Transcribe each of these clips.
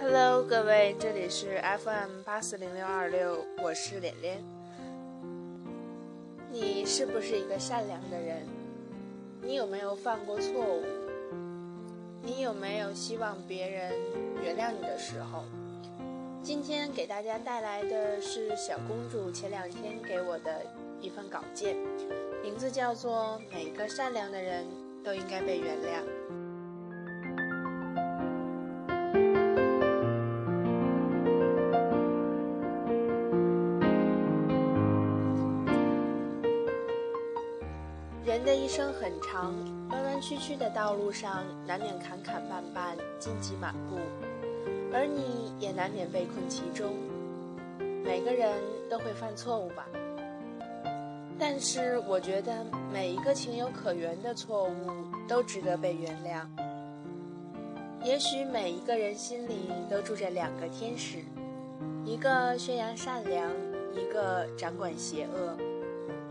各位，这里是 FM 八四零六二六，我是脸脸。你是不是一个善良的人？你有没有犯过错误？你有没有希望别人原谅你的时候？今天给大家带来的是小公主前两天给我的一份稿件，名字叫做《每个善良的人都应该被原谅》。人的一生很长，弯弯曲曲的道路上难免坎坎绊绊、荆棘满布，而你也难免被困其中。每个人都会犯错误吧，但是我觉得每一个情有可原的错误都值得被原谅。也许每一个人心里都住着两个天使，一个宣扬善良，一个掌管邪恶。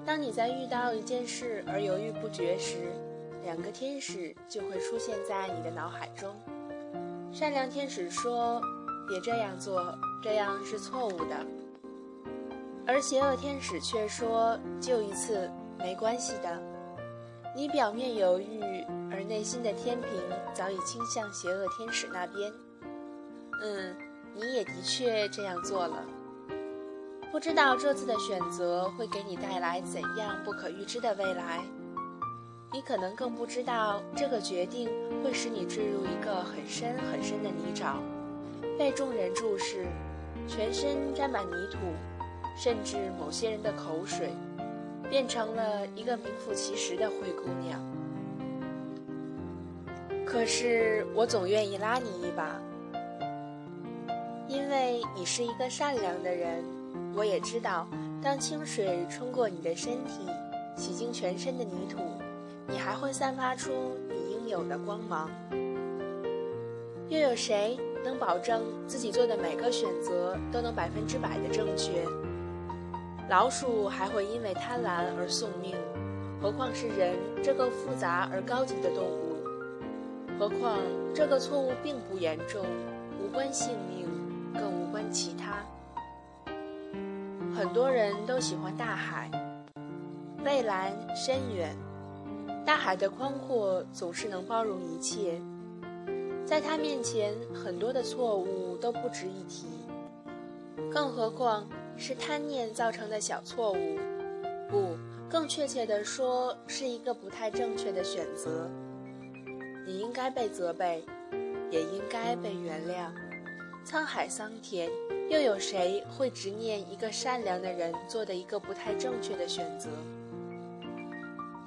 当你在遇到一件事而犹豫不决时，两个天使就会出现在你的脑海中。善良天使说：“别这样做，这样是错误的。”而邪恶天使却说：“就一次，没关系的。”你表面犹豫，而内心的天平早已倾向邪恶天使那边。嗯，你也的确这样做了。不知道这次的选择会给你带来怎样不可预知的未来，你可能更不知道这个决定会使你坠入一个很深很深的泥沼，被众人注视，全身沾满泥土，甚至某些人的口水，变成了一个名副其实的灰姑娘。可是我总愿意拉你一把，因为你是一个善良的人。我也知道，当清水冲过你的身体，洗净全身的泥土，你还会散发出你应有的光芒。又有谁能保证自己做的每个选择都能百分之百的正确？老鼠还会因为贪婪而送命，何况是人这个复杂而高级的动物？何况这个错误并不严重，无关性命，更无关其他。很多人都喜欢大海，蔚蓝深远，大海的宽阔总是能包容一切，在它面前，很多的错误都不值一提，更何况是贪念造成的小错误，不，更确切的说，是一个不太正确的选择。你应该被责备，也应该被原谅。沧海桑田。又有谁会执念一个善良的人做的一个不太正确的选择？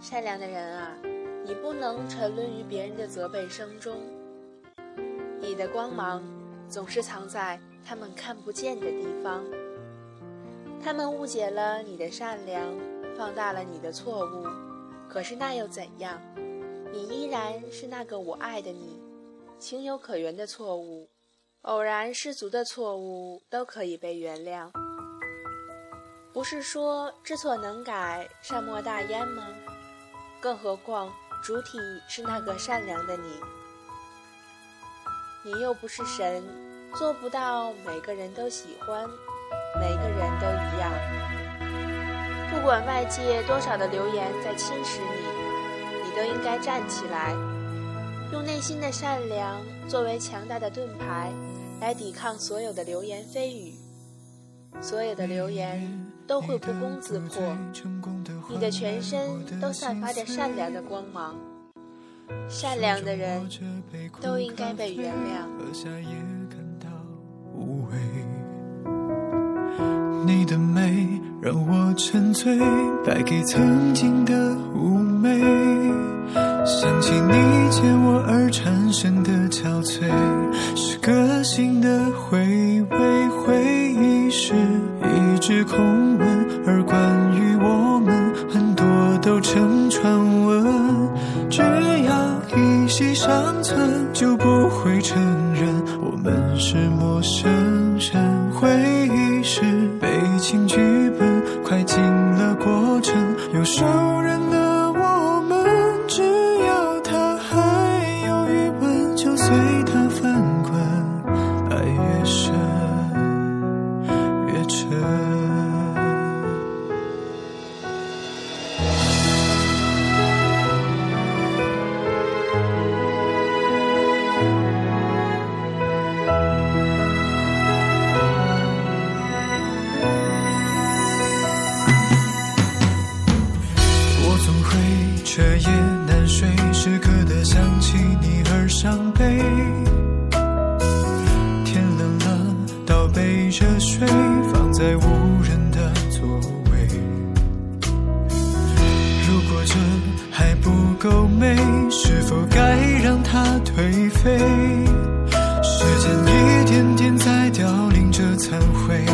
善良的人啊，你不能沉沦于别人的责备声中。你的光芒总是藏在他们看不见的地方。他们误解了你的善良，放大了你的错误。可是那又怎样？你依然是那个我爱的你，情有可原的错误。偶然失足的错误都可以被原谅，不是说知错能改善莫大焉吗？更何况主体是那个善良的你，你又不是神，做不到每个人都喜欢，每个人都一样。不管外界多少的流言在侵蚀你，你都应该站起来，用内心的善良作为强大的盾牌。来抵抗所有的流言蜚语，所有的流言都会不攻自破。你的全身都散发着善良的光芒，善良的人都应该被原谅。你的美让我沉醉，败给曾经的妩媚。想起你借我而产生的憔悴，是个性的回味。回忆是一纸空文，而关于我们，很多都成传闻。只要一息尚存，就不会承认我们是陌生人。回忆是悲情剧彻夜难睡，时刻的想起你而伤悲。天冷了，倒杯热水，放在无人的座位。如果这还不够美，是否该让它颓废？时间一点点在凋零着残灰，